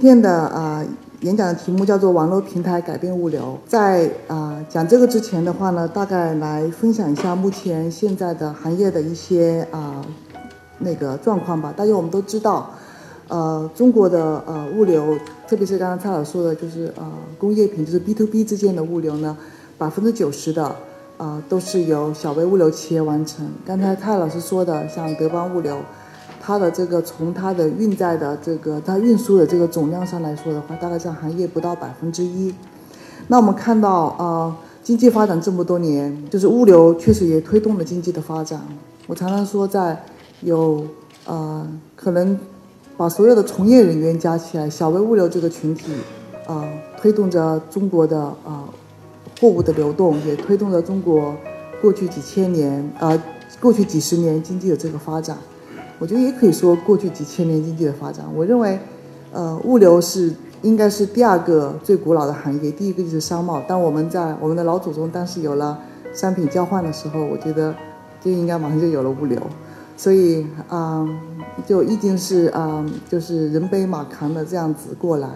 今天的啊、演讲的题目叫做“网络平台改变物流”。在啊、讲这个之前的话呢，大概来分享一下目前现在的行业的一些啊、那个状况吧。大家我们都知道，呃，中国的呃物流，特别是刚刚蔡老师说的，就是呃工业品，就是 B to B 之间的物流呢，百分之九十的啊、都是由小微物流企业完成。刚才蔡老师说的，像德邦物流。它的这个从它的运载的这个它运输的这个总量上来说的话，大概占行业不到百分之一。那我们看到呃，经济发展这么多年，就是物流确实也推动了经济的发展。我常常说，在有呃可能把所有的从业人员加起来，小微物流这个群体，呃，推动着中国的呃货物的流动，也推动着中国过去几千年呃过去几十年经济的这个发展。我觉得也可以说过去几千年经济的发展。我认为，呃，物流是应该是第二个最古老的行业，第一个就是商贸。当我们在我们的老祖宗当时有了商品交换的时候，我觉得就应该马上就有了物流。所以啊、就已经是啊、就是人背马扛的这样子过来。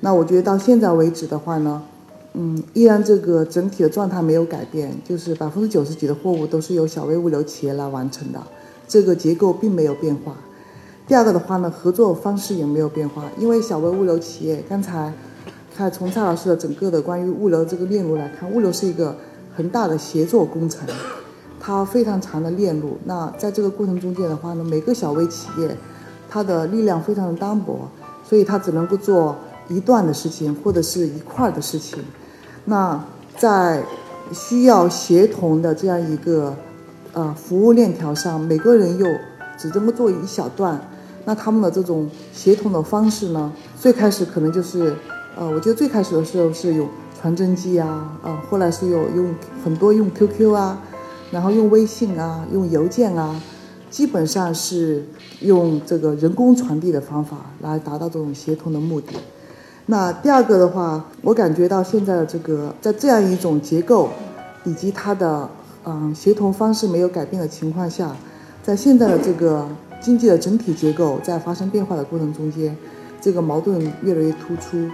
那我觉得到现在为止的话呢，嗯，依然这个整体的状态没有改变，就是百分之九十几的货物都是由小微物流企业来完成的。这个结构并没有变化。第二个的话呢，合作方式也没有变化，因为小微物流企业，刚才看从蔡老师的整个的关于物流这个链路来看，物流是一个很大的协作工程，它非常长的链路。那在这个过程中间的话呢，每个小微企业它的力量非常的单薄，所以它只能够做一段的事情或者是一块的事情。那在需要协同的这样一个呃服务链条上，每个人又只这么做一小段，那他们的这种协同的方式呢，最开始可能就是呃，我觉得最开始的时候是有传真机啊，呃，后来是有用很多用 QQ 啊，然后用微信啊，用邮件啊，基本上是用这个人工传递的方法来达到这种协同的目的。那第二个的话，我感觉到现在的这个在这样一种结构以及它的嗯协同方式没有改变的情况下，在现在的这个经济的整体结构在发生变化的过程中间，这个矛盾越来越突出。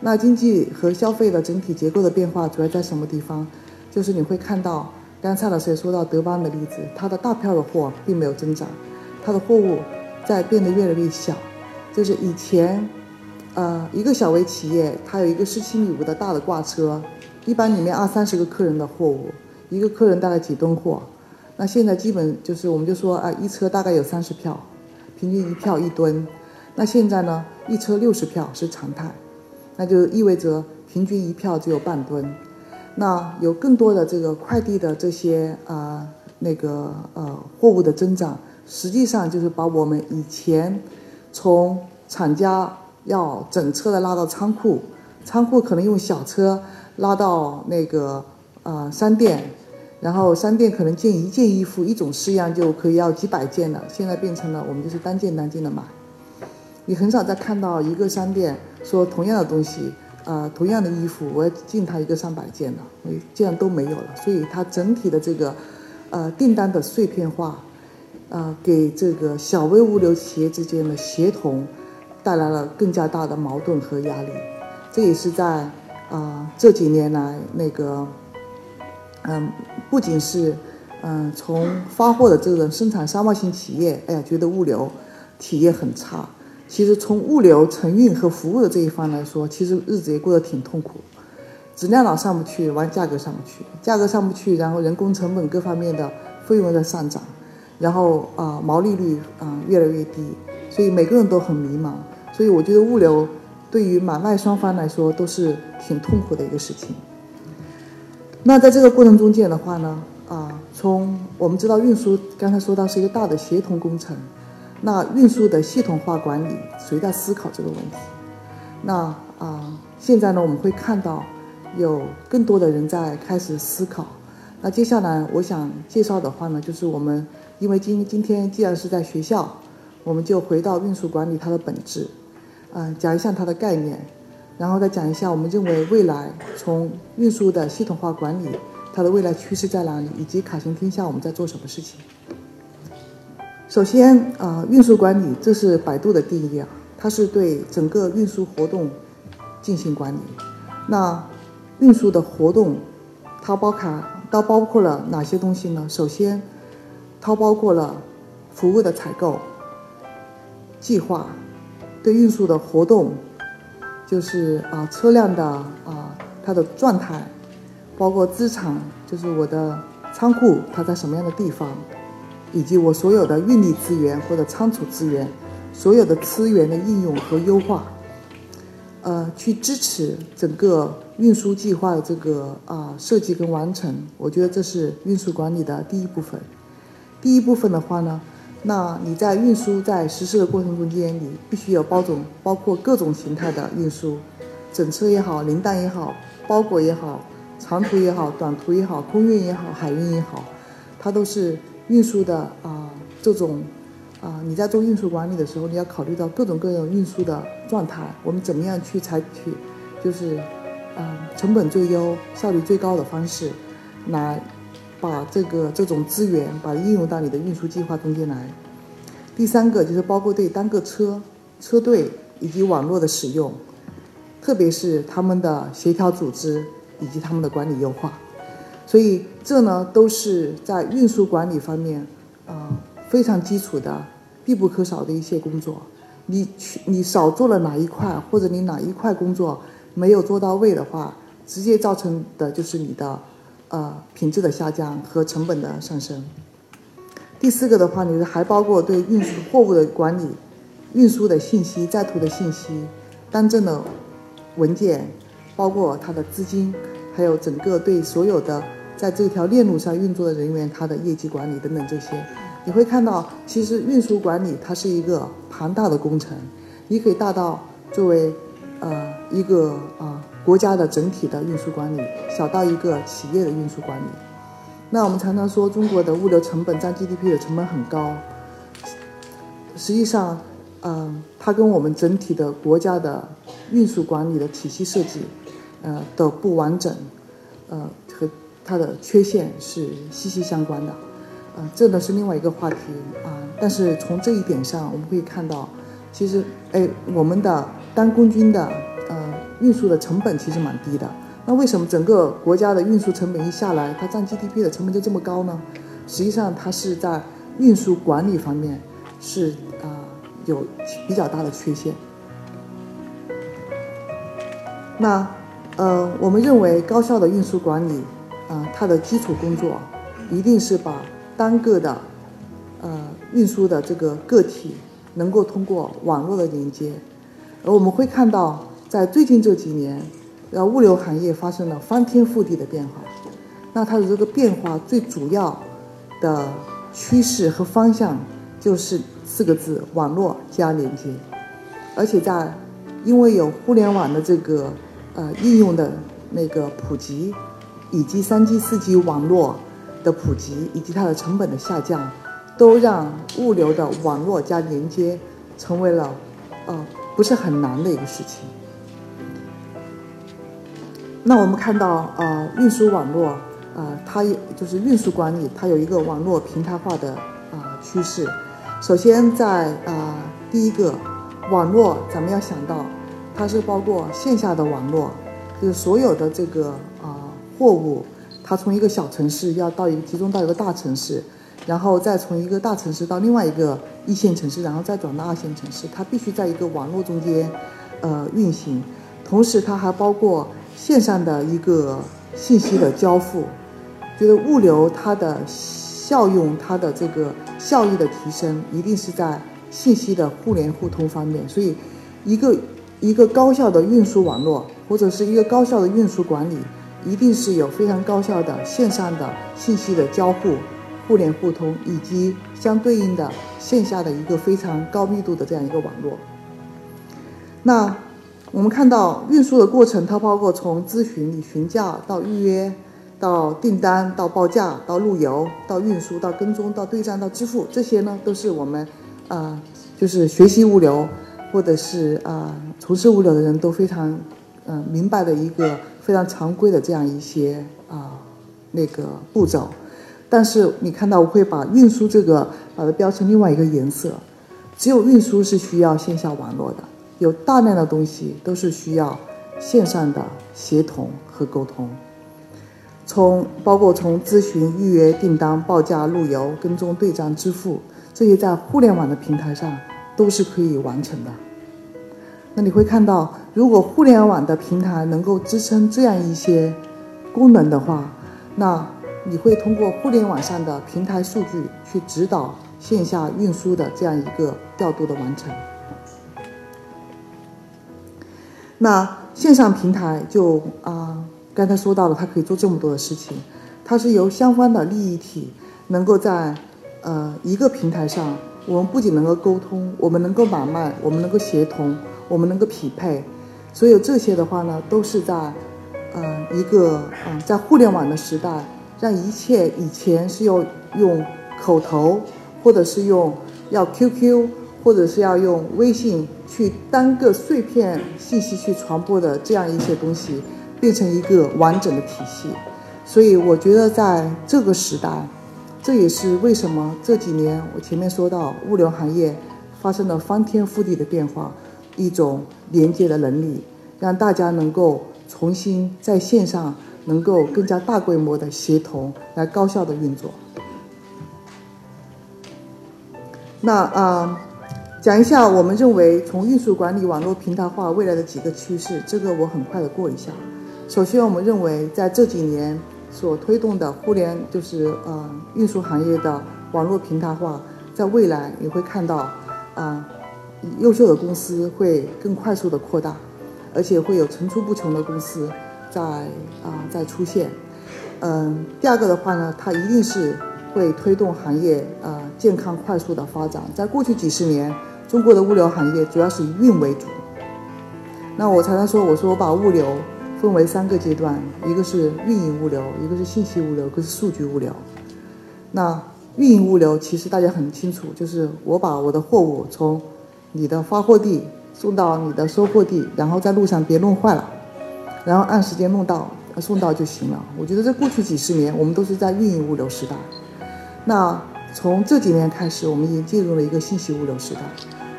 那经济和消费的整体结构的变化主要在什么地方？就是你会看到，刚才老师也说到德邦的例子，它的大票的货并没有增长，它的货物在变得越来越小，就是以前。呃，一个小微企业，它有一个十七米五的大的挂车，一般里面二三十个客人的货物，一个客人大概几吨货。那现在基本就是，我们就说啊，一车大概有三十票，平均一票一吨。那现在呢，一车六十票是常态，那就意味着平均一票只有半吨。那有更多的这个快递的这些啊、呃、那个呃货物的增长，实际上就是把我们以前从厂家要整车的拉到仓库，仓库可能用小车拉到那个呃商店，然后商店可能进一件衣服一种式样就可以要几百件了，现在变成了我们就是单件单件的买。你很少再看到一个商店说同样的东西，呃，同样的衣服我要进它一个上百件的，这样都没有了。所以它整体的这个呃订单的碎片化，呃，给这个小微物流企业之间的协同。带来了更加大的矛盾和压力，这也是在啊、呃、这几年来那个，嗯，不仅是嗯从发货的这个生产商贸型企业，哎呀觉得物流体验很差，其实从物流承运和服务的这一方来说，其实日子也过得挺痛苦，质量老上不去，完价格上不去，价格上不去，然后人工成本各方面的费用在上涨，然后啊、毛利率啊、越来越低。所以每个人都很迷茫。所以我觉得物流对于买卖双方来说都是挺痛苦的一个事情。那在这个过程中间的话呢，啊，从我们知道运输刚才说到是一个大的协同工程，那运输的系统化管理谁在思考这个问题？那啊，现在呢我们会看到有更多的人在开始思考。那接下来我想介绍的话呢，就是我们因为今今天既然是在学校，我们就回到运输管理它的本质，嗯，讲一下它的概念。然后再讲一下，我们认为未来从运输的系统化管理，它的未来趋势在哪里，以及卡行天下我们在做什么事情。首先，啊，运输管理这是百度的定义啊，它是对整个运输活动进行管理。那运输的活动，它包含它包括了哪些东西呢？首先，它包括了服务的采购、计划，对运输的活动。就是啊，车辆的啊，它的状态，包括资产，就是我的仓库它在什么样的地方，以及我所有的运力资源或者仓储资源，所有的资源的应用和优化，呃，去支持整个运输计划的这个啊设计跟完成。我觉得这是运输管理的第一部分。第一部分的话呢。那你在运输在实施的过程中间，你必须有包种，包括各种形态的运输，整车也好，零担也好，包裹也好，长途也好，短途也好，空运也好，海运也好，它都是运输的啊这种啊你在做运输管理的时候，你要考虑到各种各样运输的状态，我们怎么样去采取就是啊成本最优、效率最高的方式来。把这个这种资源，把它应用到你的运输计划中间来。第三个就是包括对单个车、车队以及网络的使用，特别是他们的协调组织以及他们的管理优化。所以这呢都是在运输管理方面啊非常基础的、必不可少的一些工作。你去你少做了哪一块，或者你哪一块工作没有做到位的话，直接造成的就是你的。呃，品质的下降和成本的上升。第四个的话，你还包括对运输货物的管理、运输的信息、在途的信息、单证的文件，包括它的资金，还有整个对所有的在这条链路上运作的人员，他的业绩管理等等这些，你会看到，其实运输管理它是一个庞大的工程，你可以大到作为呃一个啊。国家的整体的运输管理，小到一个企业的运输管理。那我们常常说中国的物流成本占 GDP 的成本很高，实际上，嗯，它跟我们整体的国家的运输管理的体系设计，呃的不完整，呃和它的缺陷是息息相关的。呃，这呢是另外一个话题啊。但是从这一点上，我们可以看到，其实，哎，我们的单公斤的。运输的成本其实蛮低的，那为什么整个国家的运输成本一下来，它占 GDP 的成本就这么高呢？实际上，它是在运输管理方面是啊有比较大的缺陷。那呃，我们认为高效的运输管理啊，它的基础工作一定是把单个的呃运输的这个个体能够通过网络的连接，而我们会看到。在最近这几年，呃，物流行业发生了翻天覆地的变化。那它的这个变化最主要的趋势和方向就是四个字：网络加连接。而且在因为有互联网的这个呃应用的那个普及，以及三 G、四 G 网络的普及，以及它的成本的下降，都让物流的网络加连接成为了呃不是很难的一个事情。那我们看到，呃，运输网络，呃，它就是运输管理，它有一个网络平台化的啊趋势。首先，在啊第一个网络，咱们要想到，它是包括线下的网络，就是所有的这个啊货物，它从一个小城市要到一个集中到一个大城市，然后再从一个大城市到另外一个一线城市，然后再转到二线城市，它必须在一个网络中间呃运行，同时它还包括。线上的一个信息的交付，觉得物流它的效用、它的这个效益的提升，一定是在信息的互联互通方面。所以，一个一个高效的运输网络或者是一个高效的运输管理，一定是有非常高效的线上的信息的交互、互联互通，以及相对应的线下的一个非常高密度的这样一个网络。那我们看到运输的过程，它包括从咨询、你询价到预约，到订单，到报价，到路由，到运输，到跟踪，到对账，到支付，这些呢都是我们，呃，就是学习物流或者是啊从事物流的人都非常，嗯明白的一个非常常规的这样一些啊那个步骤。但是你看到我会把运输这个把它标成另外一个颜色，只有运输是需要线下网络的。有大量的东西都是需要线上的协同和沟通，从包括从咨询、预约、订单、报价、路由、跟踪、对账、支付这些，在互联网的平台上都是可以完成的。那你会看到，如果互联网的平台能够支撑这样一些功能的话，那你会通过互联网上的平台数据去指导线下运输的这样一个调度的完成。那线上平台就啊，刚才说到了，它可以做这么多的事情，它是由相关的利益体能够在呃一个平台上，我们不仅能够沟通，我们能够买卖，我们能够协同，我们能够匹配，所有这些的话呢，都是在呃一个嗯在互联网的时代，让一切以前是要用口头或者是用要 QQ。或者是要用微信去单个碎片信息去传播的这样一些东西，变成一个完整的体系。所以我觉得在这个时代，这也是为什么这几年我前面说到物流行业发生了翻天覆地的变化，一种连接的能力，让大家能够重新在线上能够更加大规模的协同来高效的运作。那啊。讲一下，我们认为从运输管理网络平台化未来的几个趋势，这个我很快的过一下。首先，我们认为在这几年所推动的互联，就是呃运输行业的网络平台化，在未来你会看到，啊，优秀的公司会更快速的扩大，而且会有层出不穷的公司在啊在出现。嗯，第二个的话呢，它一定是会推动行业呃健康快速的发展。在过去几十年。中国的物流行业主要是以运为主，那我常常说，我说我把物流分为三个阶段，一个是运营物流，一个是信息物流，一个是数据物流。那运营物流其实大家很清楚，就是我把我的货物从你的发货地送到你的收货地，然后在路上别弄坏了，然后按时间弄到送到就行了。我觉得在过去几十年，我们都是在运营物流时代。那从这几年开始，我们已经进入了一个信息物流时代。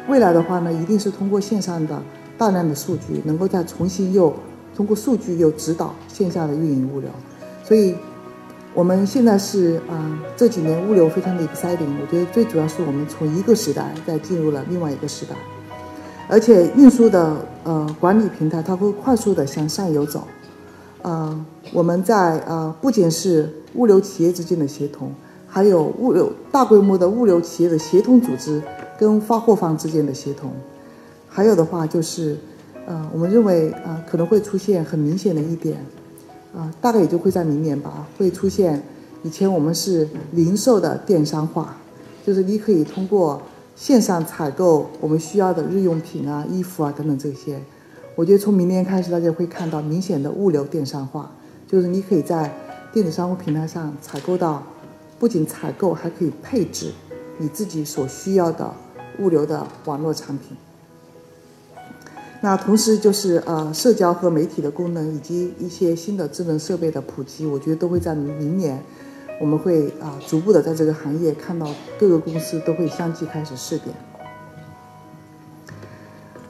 未来的话呢，一定是通过线上的大量的数据，能够再重新又通过数据又指导线下的运营物流。所以，我们现在是啊，这几年物流非常的 exciting。我觉得最主要是我们从一个时代再进入了另外一个时代，而且运输的呃管理平台它会快速的向上游走。呃，我们在呃不仅是物流企业之间的协同，还有物流大规模的物流企业的协同组织。跟发货方之间的协同，还有的话就是，呃，我们认为啊可能会出现很明显的一点，啊，大概也就会在明年吧，会出现以前我们是零售的电商化，就是你可以通过线上采购我们需要的日用品啊、衣服啊等等这些。我觉得从明年开始，大家会看到明显的物流电商化，就是你可以在电子商务平台上采购到，不仅采购还可以配置你自己所需要的。物流的网络产品，那同时就是呃社交和媒体的功能，以及一些新的智能设备的普及，我觉得都会在明年，我们会啊逐步的在这个行业看到各个公司都会相继开始试点。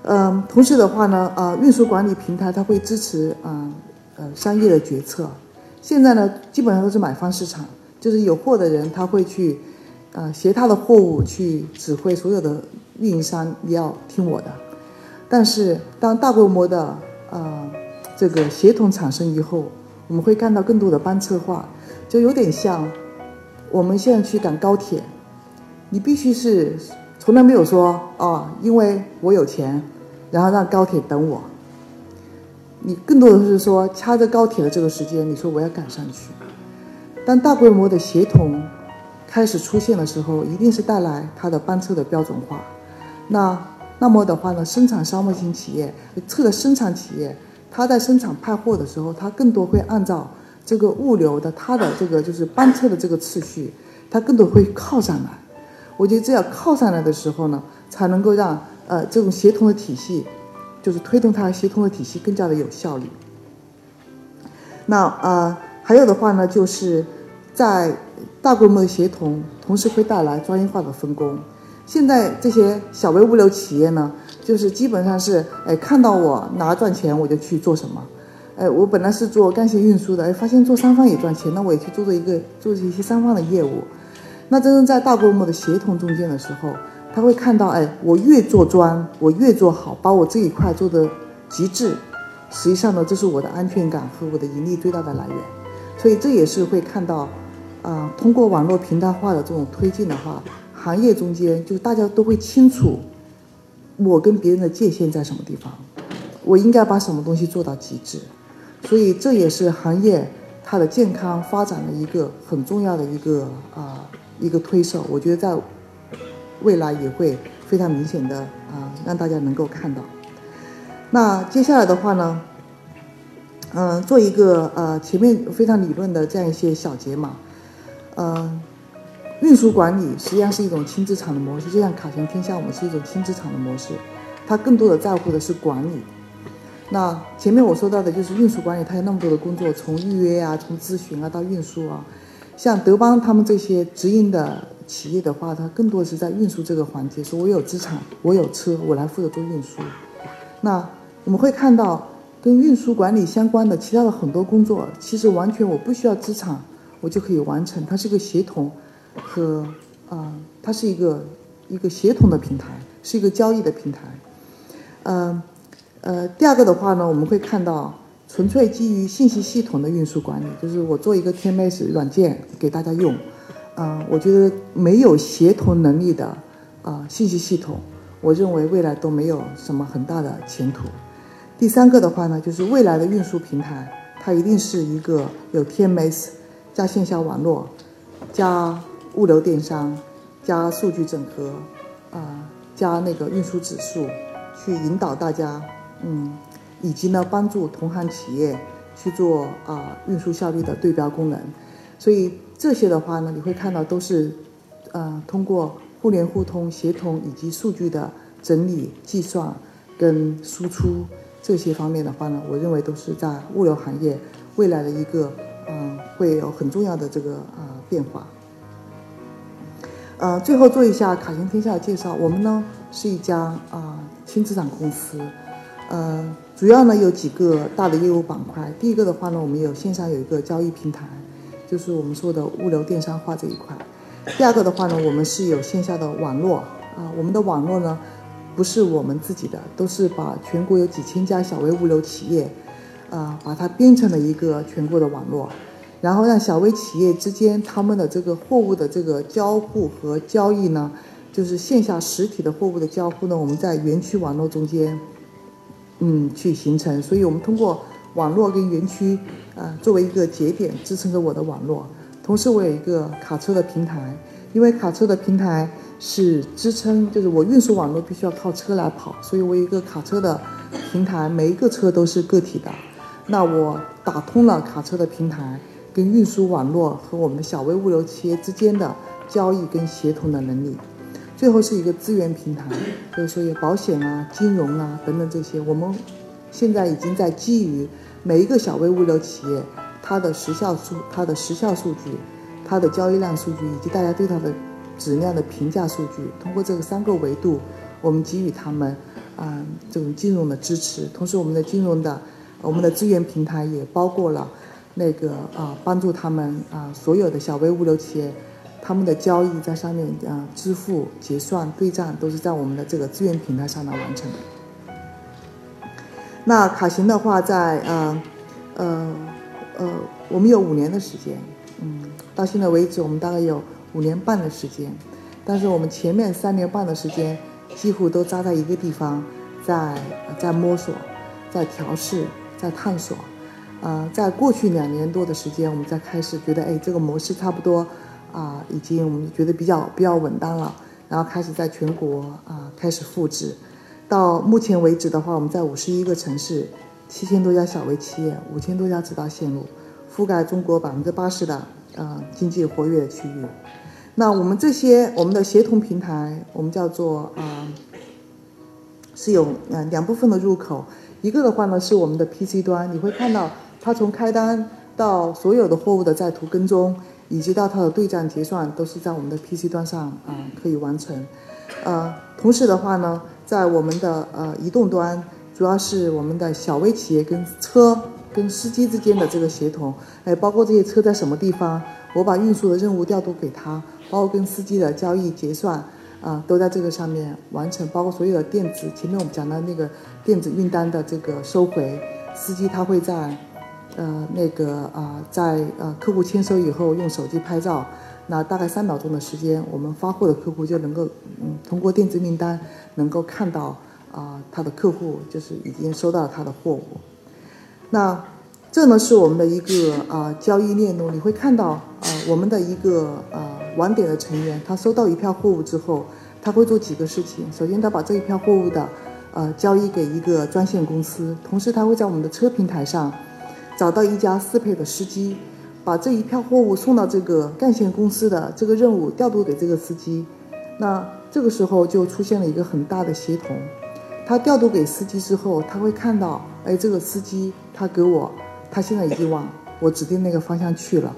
嗯，同时的话呢，呃运输管理平台它会支持啊呃商业的决策。现在呢，基本上都是买方市场，就是有货的人他会去。呃，携他的货物去指挥所有的运营商，你要听我的。但是，当大规模的呃这个协同产生以后，我们会看到更多的班车化，就有点像我们现在去赶高铁，你必须是从来没有说啊，因为我有钱，然后让高铁等我。你更多的是说掐着高铁的这个时间，你说我要赶上去。当大规模的协同开始出现的时候，一定是带来它的班车的标准化。那那么的话呢，生产商贸型企业，特的生产企业，它在生产派货的时候，它更多会按照这个物流的它的这个就是班车的这个次序，它更多会靠上来。我觉得这样靠上来的时候呢，才能够让呃这种协同的体系，就是推动它协同的体系更加的有效率。那呃还有的话呢，就是在大规模的协同，同时会带来专业化的分工。现在这些小微物流企业呢，就是基本上是哎看到我哪赚钱我就去做什么，哎我本来是做干线运输的，哎发现做三方也赚钱，那我也去做做一个做一些三方的业务。那真正在大规模的协同中间的时候，他会看到，哎，我越做专，我越做好，把我这一块做的极致。实际上呢，这是我的安全感和我的盈利最大的来源。所以这也是会看到，啊，通过网络平台化的这种推进的话，行业中间就是大家都会清楚，我跟别人的界限在什么地方，我应该把什么东西做到极致。所以这也是行业它的健康发展的一个很重要的一个啊。一个推手，我觉得在未来也会非常明显的啊，让大家能够看到。那接下来的话呢，嗯，做一个呃前面非常理论的这样一些小结嘛，嗯，运输管理实际上是一种轻资产的模式，就像卡行天下我们是一种轻资产的模式，它更多的在乎的是管理。那前面我说到的就是运输管理，它有那么多的工作，从预约啊，从咨询啊到运输啊。像德邦他们这些直营的企业的话，它更多的是在运输这个环节，说我有资产，我有车，我来负责做运输。那我们会看到跟运输管理相关的其他的很多工作，其实完全我不需要资产，我就可以完成。它是个协同和啊，它是一个一个协同的平台，是一个交易的平台。嗯呃，第二个的话呢，我们会看到。纯粹基于信息系统的运输管理，就是我做一个 TMS 软件给大家用，啊，我觉得没有协同能力的啊信息系统，我认为未来都没有什么很大的前途。第三个的话呢，就是未来的运输平台，它一定是一个有 TMS 加线下网络，加物流电商，加数据整合，啊，加那个运输指数，去引导大家，嗯。以及呢，帮助同行企业去做啊运输效率的对标功能，所以这些的话呢，你会看到都是，呃，通过互联互通、协同以及数据的整理、计算跟输出这些方面的话呢，我认为都是在物流行业未来的一个嗯会有很重要的这个啊变化。呃，最后做一下卡行天下的介绍，我们呢是一家啊轻资产公司，呃。主要呢有几个大的业务板块。第一个的话呢，我们有线上有一个交易平台，就是我们说的物流电商化这一块。第二个的话呢，我们是有线下的网络啊，我们的网络呢不是我们自己的，都是把全国有几千家小微物流企业啊，把它编成了一个全国的网络，然后让小微企业之间他们的这个货物的这个交互和交易呢，就是线下实体的货物的交互呢，我们在园区网络中间。嗯，去形成，所以我们通过网络跟园区，啊，作为一个节点支撑着我的网络。同时，我有一个卡车的平台，因为卡车的平台是支撑，就是我运输网络必须要靠车来跑，所以我有一个卡车的平台，每一个车都是个体的。那我打通了卡车的平台跟运输网络和我们小微物流企业之间的交易跟协同的能力。最后是一个资源平台，比如说有保险啊、金融啊等等这些，我们现在已经在基于每一个小微物流企业它的时效数、它的时效数据、它的交易量数据以及大家对它的质量的评价数据，通过这个三个维度，我们给予他们啊这种金融的支持。同时，我们的金融的我们的资源平台也包括了那个啊帮助他们啊所有的小微物流企业。他们的交易在上面啊，支付、结算、对账都是在我们的这个资源平台上来完成的。那卡行的话，在呃呃呃，我们有五年的时间，嗯，到现在为止，我们大概有五年半的时间。但是我们前面三年半的时间，几乎都扎在一个地方，在在摸索，在调试，在探索。呃，在过去两年多的时间，我们在开始觉得，哎，这个模式差不多，啊，已经我们觉得比较比较稳当了，然后开始在全国啊开始复制。到目前为止的话，我们在五十一个城市，七千多家小微企业，五千多家直达线路，覆盖中国百分之八十的呃经济活跃区域。那我们这些我们的协同平台，我们叫做啊，是有呃两部分的入口，一个的话呢是我们的 PC 端，你会看到它从开单到所有的货物的在途跟踪，以及到它的对账结算，都是在我们的 PC 端上啊可以完成。呃，同时的话呢，在我们的呃移动端，主要是我们的小微企业跟车跟司机之间的这个协同，哎，包括这些车在什么地方，我把运输的任务调度给他。包括跟司机的交易结算，啊，都在这个上面完成。包括所有的电子，前面我们讲的那个电子运单的这个收回，司机他会在，呃，那个啊，在呃客户签收以后用手机拍照，那大概三秒钟的时间，我们发货的客户就能够，嗯，通过电子订单能够看到啊，他的客户就是已经收到他的货物。那这呢是我们的一个啊交易链路，你会看到啊我们的一个啊。网点的成员，他收到一票货物之后，他会做几个事情。首先，他把这一票货物的，呃，交易给一个专线公司，同时他会在我们的车平台上找到一家适配的司机，把这一票货物送到这个干线公司的这个任务调度给这个司机。那这个时候就出现了一个很大的协同。他调度给司机之后，他会看到，哎，这个司机他给我，他现在已经往我指定那个方向去了。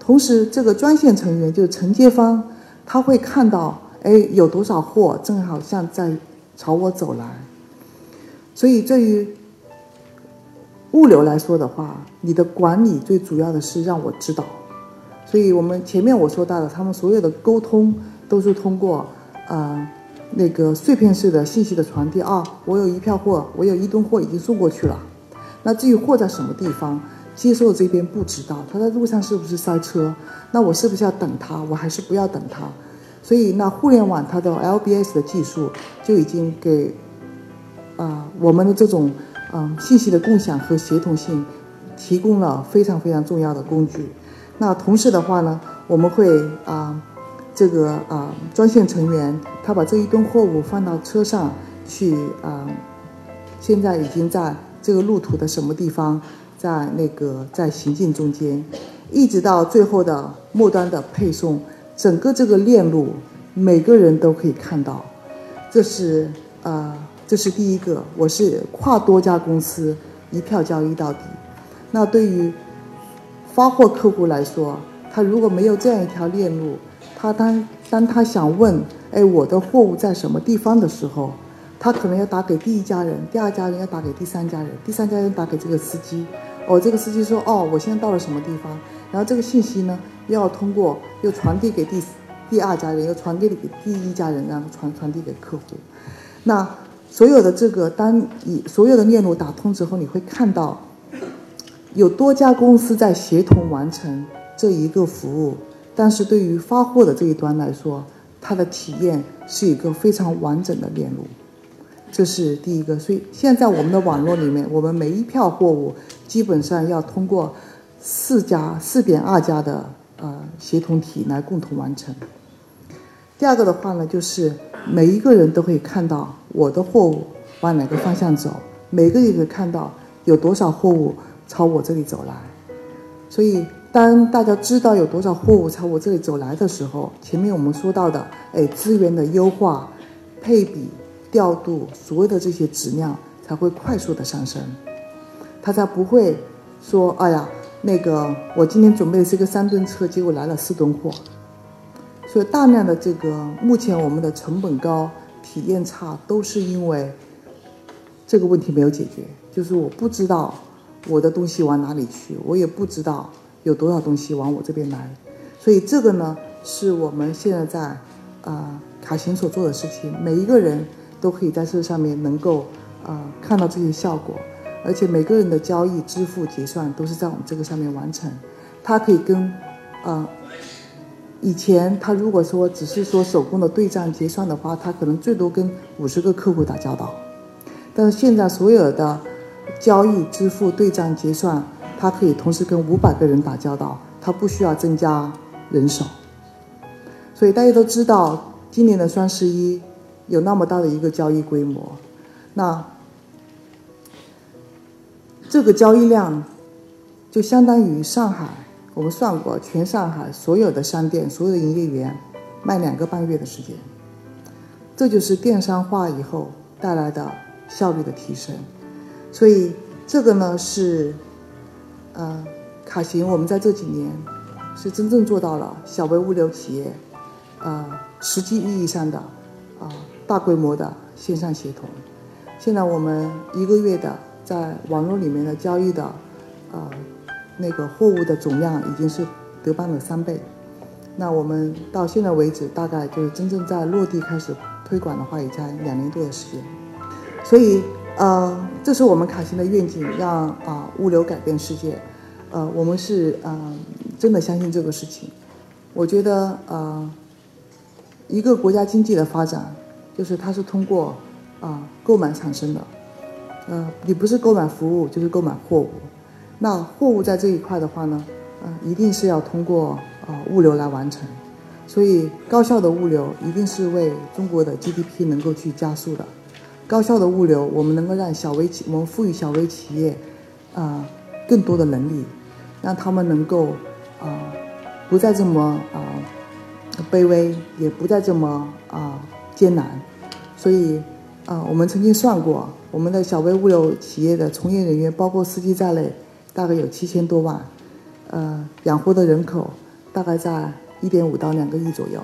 同时，这个专线成员就是承接方，他会看到，哎，有多少货正好像在朝我走来。所以，对于物流来说的话，你的管理最主要的是让我知道。所以我们前面我说到的，他们所有的沟通都是通过呃那个碎片式的信息的传递啊。我有一票货，我有一吨货已经送过去了。那至于货在什么地方？接收这边不知道他在路上是不是塞车，那我是不是要等他？我还是不要等他？所以那互联网它的 LBS 的技术就已经给啊我们的这种嗯信息的共享和协同性提供了非常非常重要的工具。那同时的话呢，我们会啊这个啊专线成员他把这一吨货物放到车上去啊，现在已经在这个路途的什么地方？在那个在行进中间，一直到最后的末端的配送，整个这个链路，每个人都可以看到。这是呃，这是第一个，我是跨多家公司一票交易到底。那对于发货客户来说，他如果没有这样一条链路，他当当他想问，哎，我的货物在什么地方的时候，他可能要打给第一家人，第二家人要打给第三家人，第三家人打给这个司机。哦，这个司机说：“哦，我现在到了什么地方？然后这个信息呢，又要通过又传递给第第二家人，又传递给第一家人，然后传传递给客户。那所有的这个，当你所有的链路打通之后，你会看到有多家公司在协同完成这一个服务。但是对于发货的这一端来说，它的体验是一个非常完整的链路。这是第一个。所以现在我们的网络里面，我们每一票货物。基本上要通过四家、四点二家的呃协同体来共同完成。第二个的话呢，就是每一个人都可以看到我的货物往哪个方向走，每个人可以看到有多少货物朝我这里走来。所以，当大家知道有多少货物朝我这里走来的时候，前面我们说到的，哎，资源的优化、配比、调度，所有的这些质量才会快速的上升。他才不会说：“哎呀，那个我今天准备的是个三吨车，结果来了四吨货。”所以大量的这个目前我们的成本高、体验差，都是因为这个问题没有解决。就是我不知道我的东西往哪里去，我也不知道有多少东西往我这边来。所以这个呢，是我们现在在啊卡行所做的事情。每一个人都可以在这上面能够啊看到这些效果。而且每个人的交易、支付、结算都是在我们这个上面完成，它可以跟，呃，以前他如果说只是说手工的对账结算的话，他可能最多跟五十个客户打交道。但是现在所有的交易、支付、对账结算，他可以同时跟五百个人打交道，他不需要增加人手。所以大家都知道，今年的双十一有那么大的一个交易规模，那这个交易量就相当于上海。我们算过，全上海所有的商店、所有的营业员卖两个半月的时间，这就是电商化以后带来的效率的提升。所以这个呢是，呃，卡行我们在这几年是真正做到了小微物流企业，呃，实际意义上的啊大规模的线上协同。现在我们一个月的在网络里面的交易的，呃。那个货物的总量已经是德邦的三倍，那我们到现在为止，大概就是真正在落地开始推广的话，也才两年多的时间。所以，呃，这是我们卡星的愿景，让啊物流改变世界。呃，我们是呃真的相信这个事情。我觉得，呃，一个国家经济的发展，就是它是通过啊购买产生的。呃，你不是购买服务，就是购买货物。那货物在这一块的话呢，呃，一定是要通过呃物流来完成，所以高效的物流一定是为中国的 GDP 能够去加速的。高效的物流，我们能够让小微企，我们赋予小微企业，啊，更多的能力，让他们能够啊，不再这么啊卑微，也不再这么啊艰难。所以啊，我们曾经算过，我们的小微物流企业的从业人员，包括司机在内。大概有七千多万，呃，养活的人口大概在一点五到两个亿左右，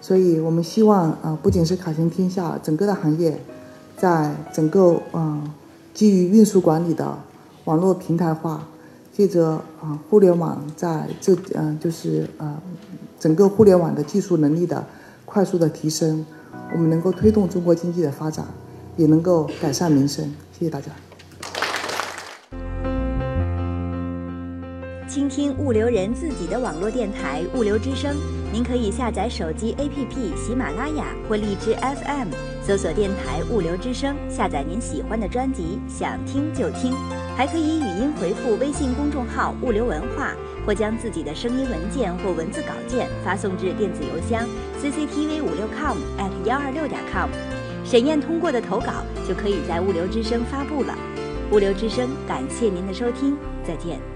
所以我们希望啊，不仅是卡行天下，整个的行业，在整个啊基于运输管理的网络平台化，借着啊互联网在这嗯就是呃整个互联网的技术能力的快速的提升，我们能够推动中国经济的发展，也能够改善民生。谢谢大家。倾听物流人自己的网络电台物流之声，您可以下载手机 APP 喜马拉雅或荔枝 FM，搜索电台物流之声，下载您喜欢的专辑，想听就听。还可以语音回复微信公众号物流文化，或将自己的声音文件或文字稿件发送至电子邮箱 cctv 五六 com at 幺二六点 com，审验通过的投稿就可以在物流之声发布了。物流之声，感谢您的收听，再见。